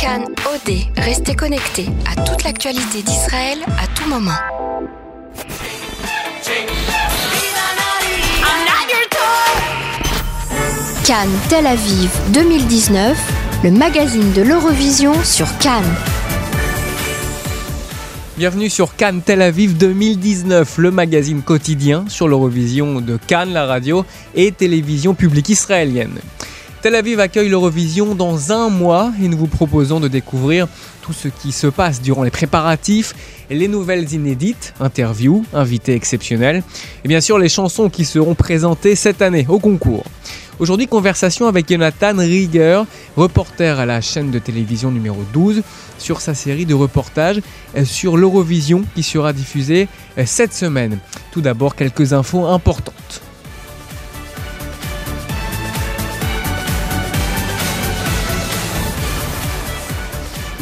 Cannes OD, restez connectés à toute l'actualité d'Israël à tout moment. Cannes Tel Aviv 2019, le magazine de l'Eurovision sur Cannes. Bienvenue sur Cannes Tel Aviv 2019, le magazine quotidien sur l'Eurovision de Cannes, la radio et télévision publique israélienne. Tel Aviv accueille l'Eurovision dans un mois et nous vous proposons de découvrir tout ce qui se passe durant les préparatifs, les nouvelles inédites, interviews, invités exceptionnels et bien sûr les chansons qui seront présentées cette année au concours. Aujourd'hui, conversation avec Jonathan Rieger, reporter à la chaîne de télévision numéro 12, sur sa série de reportages sur l'Eurovision qui sera diffusée cette semaine. Tout d'abord, quelques infos importantes.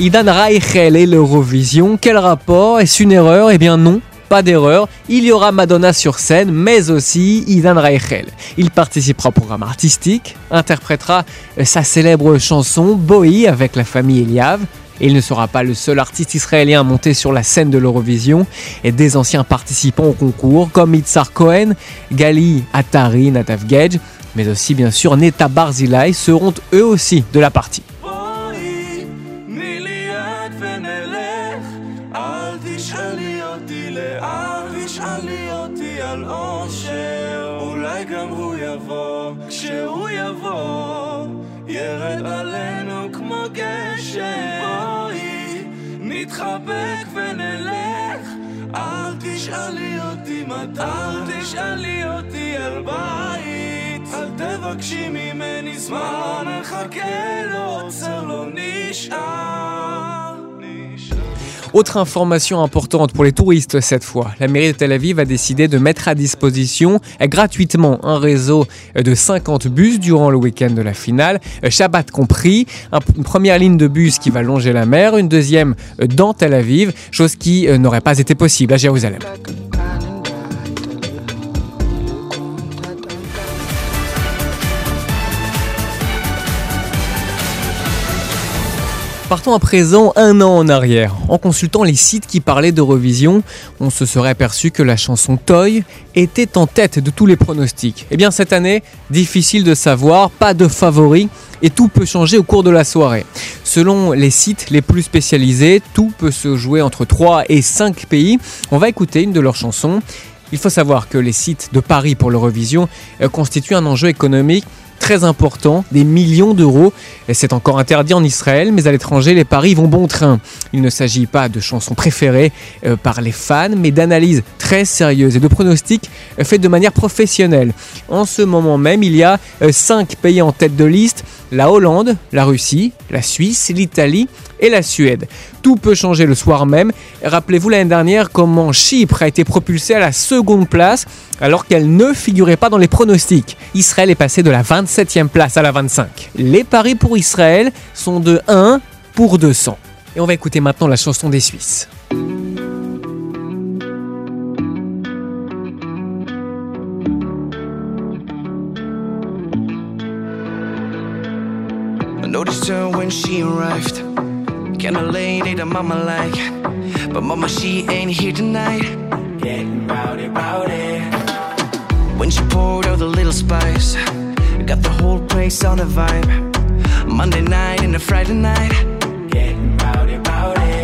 Idan Reichel et l'Eurovision, quel rapport? Est-ce une erreur? Eh bien non, pas d'erreur, il y aura Madonna sur scène, mais aussi Idan Reichel. Il participera au programme artistique, interprétera sa célèbre chanson Bowie avec la famille Eliav. Et il ne sera pas le seul artiste israélien à monter sur la scène de l'Eurovision, et des anciens participants au concours comme Itzar Cohen, Gali Atari, Natav Gage, mais aussi bien sûr Neta Barzilai seront eux aussi de la partie. גשם. בואי, נתחבק ונלך. אל תשאלי אותי מתי, אל תשאלי אותי על בית. אל תבקשי ממני זמן, נחכה לו, עוצר לא נשאר. Autre information importante pour les touristes cette fois, la mairie de Tel Aviv a décidé de mettre à disposition gratuitement un réseau de 50 bus durant le week-end de la finale, Shabbat compris, une première ligne de bus qui va longer la mer, une deuxième dans Tel Aviv, chose qui n'aurait pas été possible à Jérusalem. Partons à présent un an en arrière. En consultant les sites qui parlaient d'Eurovision, on se serait aperçu que la chanson Toy était en tête de tous les pronostics. Eh bien cette année, difficile de savoir, pas de favoris et tout peut changer au cours de la soirée. Selon les sites les plus spécialisés, tout peut se jouer entre 3 et 5 pays. On va écouter une de leurs chansons. Il faut savoir que les sites de Paris pour l'Eurovision constituent un enjeu économique très important, des millions d'euros. C'est encore interdit en Israël, mais à l'étranger, les paris vont bon train. Il ne s'agit pas de chansons préférées euh, par les fans, mais d'analyses très sérieuses et de pronostics euh, faits de manière professionnelle. En ce moment même, il y a euh, cinq pays en tête de liste la Hollande, la Russie, la Suisse, l'Italie et la Suède. Tout peut changer le soir même. Rappelez-vous l'année dernière comment Chypre a été propulsée à la seconde place alors qu'elle ne figurait pas dans les pronostics. Israël est passé de la 27e place à la 25. Les paris pour Israël sont de 1 pour 200. Et on va écouter maintenant la chanson des Suisses. When she arrived. Kinda lady that mama like. But mama, she ain't here tonight. Getting rowdy, rowdy. When she poured out the little spice, got the whole place on a vibe. Monday night and a Friday night. Getting rowdy, rowdy.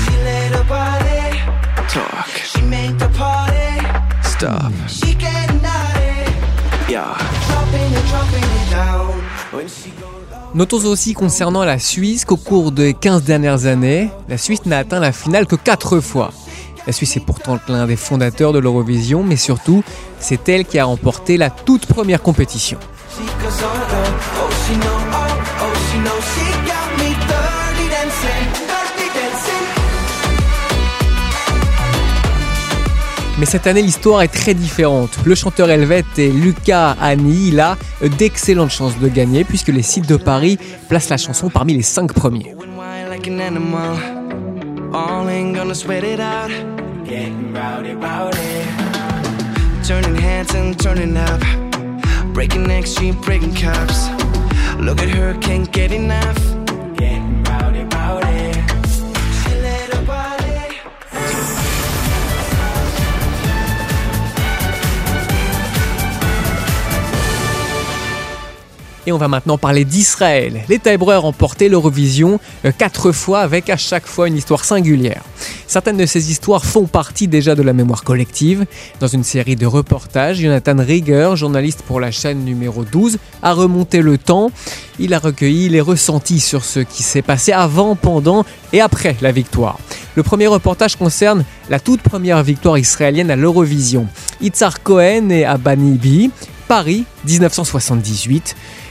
She let her body talk. She make Notons aussi concernant la Suisse qu'au cours des 15 dernières années, la Suisse n'a atteint la finale que 4 fois. La Suisse est pourtant l'un des fondateurs de l'Eurovision, mais surtout, c'est elle qui a remporté la toute première compétition. Mais cette année, l'histoire est très différente. Le chanteur helvète est Luca Ani. Il a d'excellentes chances de gagner puisque les sites de Paris placent la chanson parmi les 5 premiers. Et on va maintenant parler d'Israël. Les Hébreux ont porté l'Eurovision euh, quatre fois avec à chaque fois une histoire singulière. Certaines de ces histoires font partie déjà de la mémoire collective. Dans une série de reportages, Jonathan Rieger, journaliste pour la chaîne numéro 12, a remonté le temps. Il a recueilli les ressentis sur ce qui s'est passé avant, pendant et après la victoire. Le premier reportage concerne la toute première victoire israélienne à l'Eurovision. Itzar Cohen et Abanibi, Paris 1978.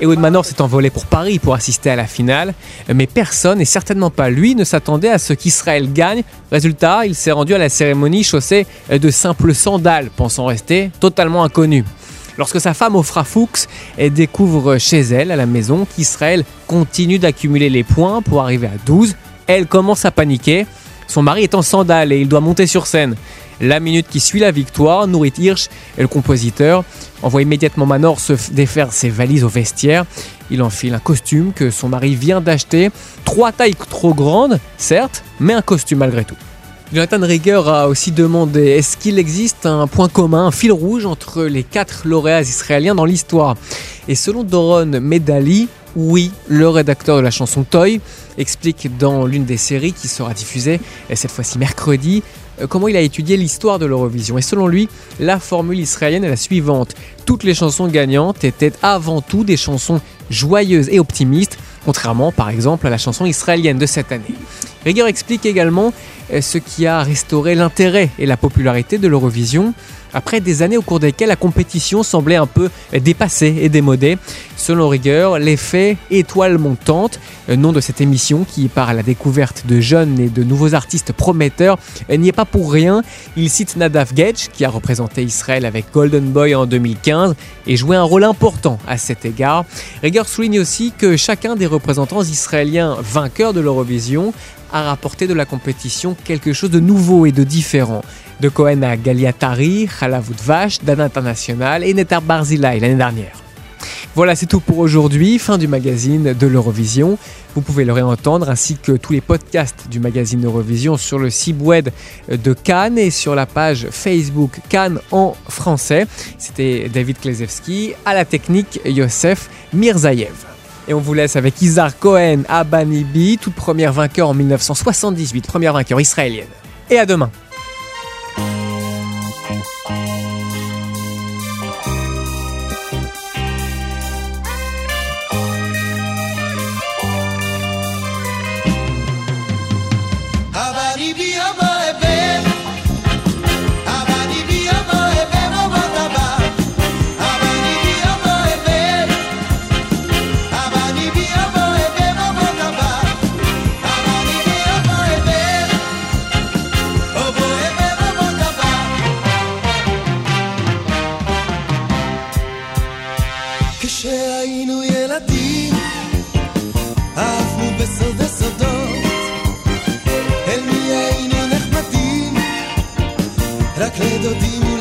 Ehud Manor s'est envolé pour Paris pour assister à la finale, mais personne, et certainement pas lui, ne s'attendait à ce qu'Israël gagne. Résultat, il s'est rendu à la cérémonie chaussé de simples sandales, pensant rester totalement inconnu. Lorsque sa femme Ofra Fuchs découvre chez elle, à la maison, qu'Israël continue d'accumuler les points pour arriver à 12, elle commence à paniquer. Son mari est en sandales et il doit monter sur scène. La minute qui suit la victoire, Nourit Hirsch, le compositeur, envoie immédiatement Manor se défaire ses valises au vestiaire. Il enfile un costume que son mari vient d'acheter. Trois tailles trop grandes, certes, mais un costume malgré tout. Jonathan Rieger a aussi demandé est-ce qu'il existe un point commun, un fil rouge entre les quatre lauréats israéliens dans l'histoire? Et selon Doron Medali, oui, le rédacteur de la chanson Toy explique dans l'une des séries qui sera diffusée cette fois-ci mercredi euh, comment il a étudié l'histoire de l'Eurovision. Et selon lui, la formule israélienne est la suivante. Toutes les chansons gagnantes étaient avant tout des chansons joyeuses et optimistes, contrairement par exemple à la chanson israélienne de cette année. Rieger explique également euh, ce qui a restauré l'intérêt et la popularité de l'Eurovision après des années au cours desquelles la compétition semblait un peu dépassée et démodée. Selon Rigueur, l'effet étoile montante, euh, nom de cette émission qui part à la découverte de jeunes et de nouveaux artistes prometteurs, euh, n'y est pas pour rien. Il cite Nadav Gedge, qui a représenté Israël avec Golden Boy en 2015 et joué un rôle important à cet égard. Rigueur souligne aussi que chacun des représentants israéliens vainqueurs de l'Eurovision a rapporté de la compétition quelque chose de nouveau et de différent. De Cohen à Galiatari, Halavut Vash, Dan International et Netar Barzilai l'année dernière. Voilà, c'est tout pour aujourd'hui. Fin du magazine de l'Eurovision. Vous pouvez le réentendre ainsi que tous les podcasts du magazine Eurovision sur le site web de Cannes et sur la page Facebook Cannes en français. C'était David Klezewski, à la technique Yosef Mirzaev. Et on vous laisse avec Izar Cohen à Banibi, toute première vainqueur en 1978, première vainqueur israélienne. Et à demain. credo di un